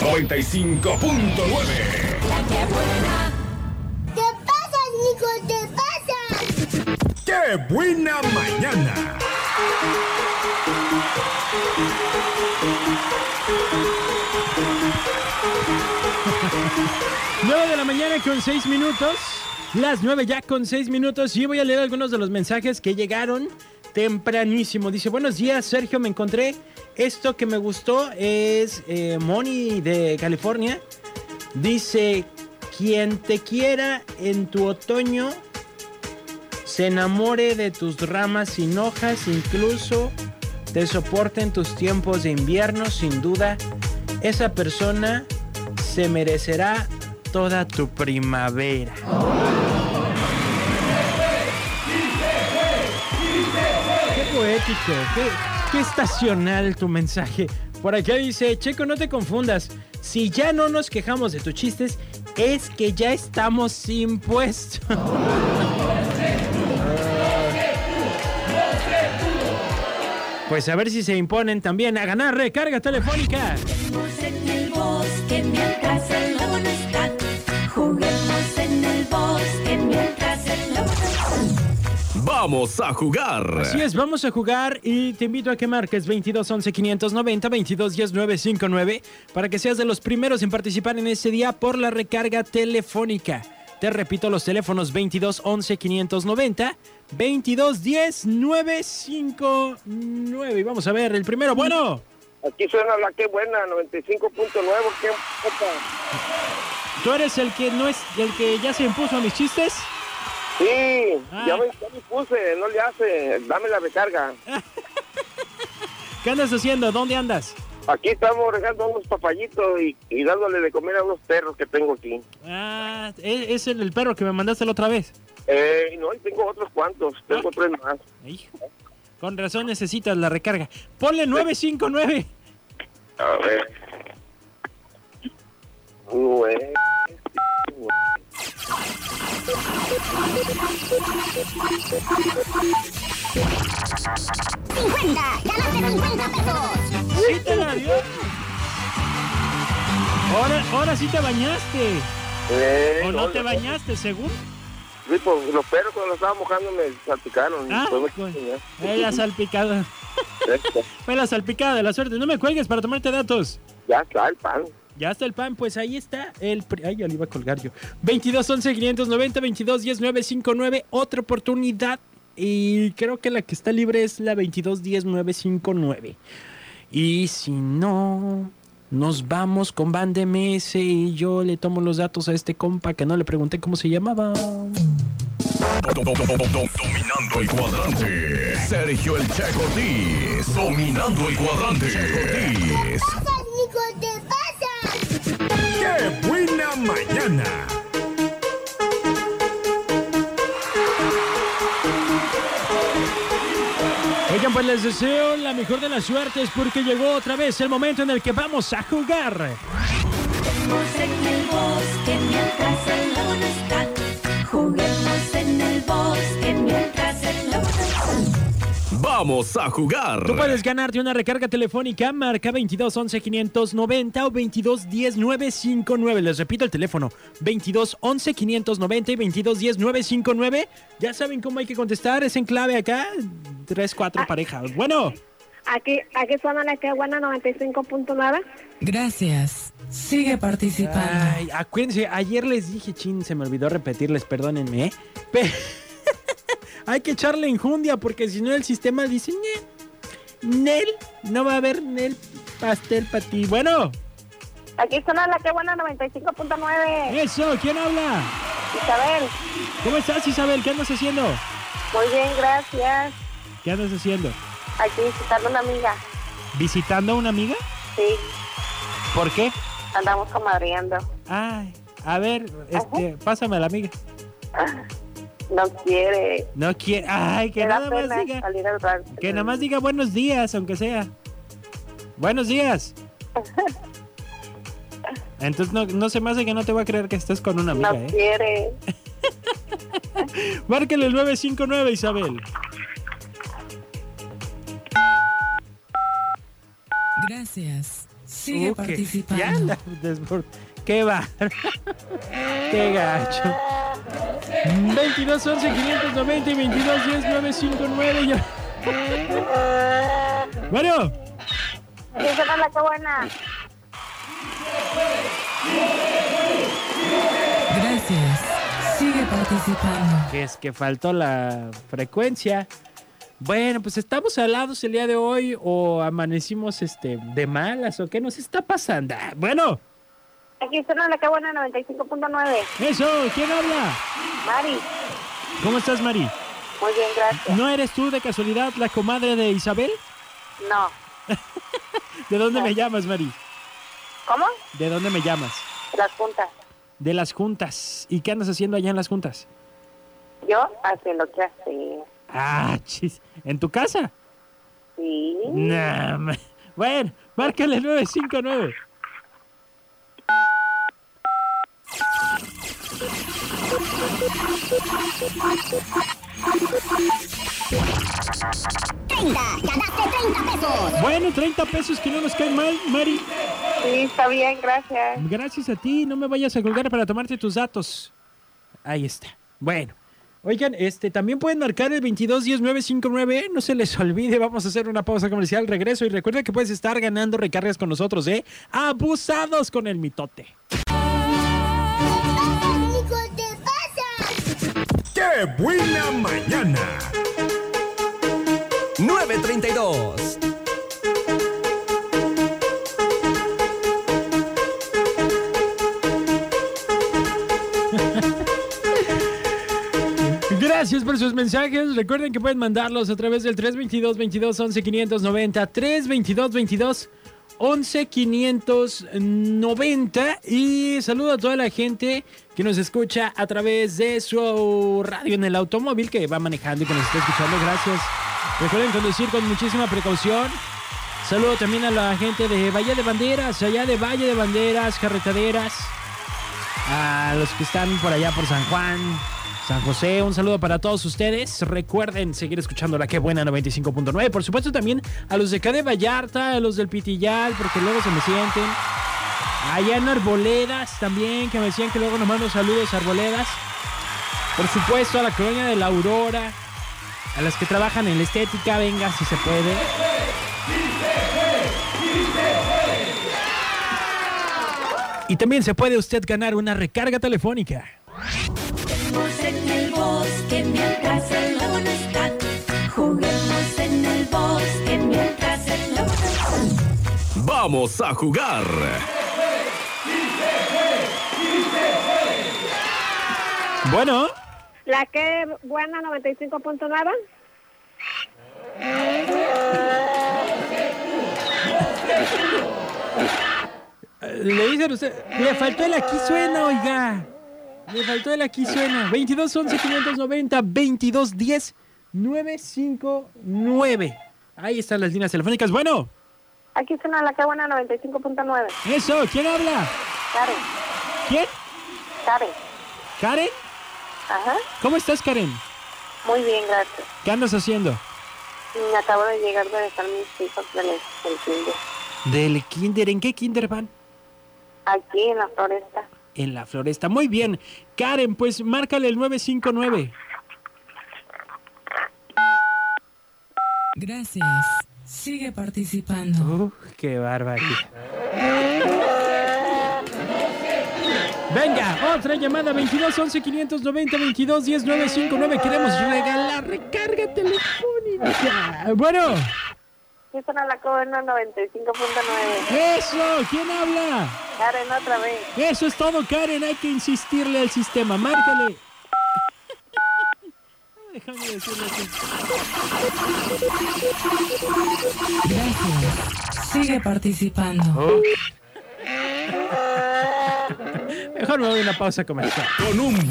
95.9. ¿Qué pasa, Nico? ¿Qué pasa? ¡Qué buena mañana! 9 de la mañana con 6 minutos. Las 9 ya con 6 minutos. Y voy a leer algunos de los mensajes que llegaron tempranísimo. Dice, buenos días, Sergio, me encontré. Esto que me gustó es eh, Moni de California. Dice, quien te quiera en tu otoño, se enamore de tus ramas sin hojas, incluso te soporte en tus tiempos de invierno, sin duda, esa persona se merecerá toda tu primavera. Qué poético, qué, estacional tu mensaje. Por acá dice, Checo, no te confundas. Si ya no nos quejamos de tus chistes, es que ya estamos sin puesto. Pues a ver si se imponen también a ganar recarga telefónica. Juguemos en el bosque mientras el. Juguemos en el bosque mientras Vamos a jugar. Así es, vamos a jugar y te invito a que marques 22 11 590 22 10 959 para que seas de los primeros en participar en este día por la recarga telefónica. Te repito los teléfonos 22 11 590 22 10 959 y vamos a ver el primero. Bueno, Aquí suena la que buena, 95.9, qué puta. tú eres el que no es el que ya se impuso a mis chistes. Sí, Ah. ya, me, ya me puse, no le hace, dame la recarga. ¿Qué andas haciendo? ¿Dónde andas? Aquí estamos regando unos papallitos y, y dándole de comer a unos perros que tengo aquí. Ah, es es el, perro que me mandaste la otra vez. Eh, no, y tengo otros cuantos, tengo tres más. Hijo, Con razón necesitas la recarga. Ponle 959. A ver. Nueve. 50, ganaste 50 pesos. ¿Sí te la dio? Ahora, ahora sí te bañaste. Eh, ¿O no te no, bañaste, según? Sí, pues, los perros cuando los estaba mojando me salpicaron. Ah, me la salpicada. Fue la salpicada de la suerte. No me cuelgues para tomarte datos. Ya está el pan. Ya está el pan, pues ahí está el... Ay, ya le iba a colgar yo. 22 11 590 22 10 959. Otra oportunidad. Y creo que la que está libre es la 22 10 959. Y si no, nos vamos con Van de MS y yo le tomo los datos a este compa que no le pregunté cómo se llamaba. Dominando el cuadrante. Sergio el Checo. Dominando el cuadrante. Checo ¡Qué buena mañana! Oigan, pues les deseo la mejor de las suertes porque llegó otra vez el momento en el que vamos a jugar. Juguemos en el bosque mientras el lobo no está. Vamos a jugar. Tú puedes ganarte una recarga telefónica, marca 22 11 590 o 22 10 959. Les repito el teléfono, 22 11 590 y 22 10 959. Ya saben cómo hay que contestar, es en clave acá, 3, 4 parejas. Bueno, Aquí, aquí suena la que buena 95.9. Gracias. Sigue participando. ay, acuérdense, ayer les dije, chin, se me olvidó repetirles, perdónenme, ¿eh? Pe- hay que echarle enjundia porque si no el sistema dice, "Ñe, Nel, no va a haber Nel pastel para ti. Bueno. Aquí suena la que buena 95.9. Eso, ¿quién habla? Isabel, ¿Cómo estás, Isabel? ¿Qué andas haciendo? muy bien, gracias. ¿Qué andas haciendo? Aquí visitando una amiga. ¿Visitando a una amiga? Sí, ¿Por qué? andamos comadreando. Ay, a ver, este, pásame a la amiga. No quiere. No quiere. Ay, que nada más diga. Que nada más diga buenos días, aunque sea. Buenos días. Entonces no, no se me hace que no te voy a creer que estés con una amiga, No ¿eh? quiere. Márquele el 959, Isabel. Gracias. Sigue Uh, participando. ya anda desbord- Qué va. Qué gacho. 22 11 590 y 22 10 959. Ya. Bueno, Sí, suena la que buena. Gracias. Sigue participando. que es que faltó la frecuencia. Bueno, pues estamos alados el día de hoy o amanecimos este de malas o qué nos está pasando. Ah, Bueno, Aquí suena la buena 95.9. eso, ¿quién habla? Mari. ¿Cómo estás, Mari? Muy bien, gracias. ¿No eres tú de casualidad la comadre de Isabel? No. ¿De dónde me llamas, Mari? ¿Cómo? ¿De dónde me llamas? Las juntas. De las juntas. ¿Y qué andas haciendo allá en las juntas? Yo haciendo que hace. Ah, chis. ¿En tu casa? Sí. Nah, bueno, márcale 959. ¡Ganaste 30 pesos! Bueno, 30 pesos que no nos caen mal, Mari. Sí, está bien, gracias. Gracias a ti, no me vayas a colgar para tomarte tus datos. Ahí está. Bueno. Oigan, este también pueden marcar el 2210-959, no se les olvide, vamos a hacer una pausa comercial, regreso y recuerda que puedes estar ganando recargas con nosotros, ¿eh? Abusados con el mitote. ¡Qué buena mañana! 932. Gracias por sus mensajes. Recuerden que pueden mandarlos a través del 322 22 11 590 322 22 11 590 y saludo a toda la gente que nos escucha a través de su radio en el automóvil que va manejando y que nos está escuchando. Gracias. Recuerden conducir con muchísima precaución. Saludo también a la gente de Valle de Banderas, allá de Valle de Banderas, carretaderas a los que están por allá por San Juan, San José, un saludo para todos ustedes. Recuerden seguir escuchando la que buena 95.9. Por supuesto también a los de acá de Vallarta, a los del Pitillal, porque luego se me sienten. Allá en Arboledas también, que me decían que luego nos mando saludos a Arboledas. Por supuesto a la colonia de la Aurora, a las que trabajan en la estética, venga si se puede. Y también se puede usted ganar una recarga telefónica. Juguemos en el bosque mientras el lobo no está. Juguemos en el bosque mientras el lobo no está. Vamos a jugar. Bueno, La que buena 95.9. le dicen usted, le faltó el aquí suena, oiga. Le faltó el aquí suena. 22 11 590 22 10 959. Ahí están las líneas telefónicas. Bueno, Aquí suena la que buena 95.9. eso, ¿quién habla? Karen. ¿Quién? Karen. ¿Karen? Ajá. ¿Cómo estás, Karen? Muy bien, gracias. ¿Qué andas haciendo? Acabo de llegar de dejar mis hijos del del kinder. Del kinder. ¿En qué kinder van? Aquí en la floresta. En la floresta. Muy bien. Karen, pues márcale el 959. Gracias. Sigue participando. Uh, qué barbaridad. Venga, otra llamada 22 11 590 22 10 959. Queremos regalar recarga telefónica. Bueno, suena la que buena 95.9. eso, ¿quién habla? Karen, otra vez. Eso es todo, Karen. Hay que insistirle al sistema. Márcale. Déjame decirle así. Gracias. Sigue participando. Mejor me voy a una pausa comercial. Con un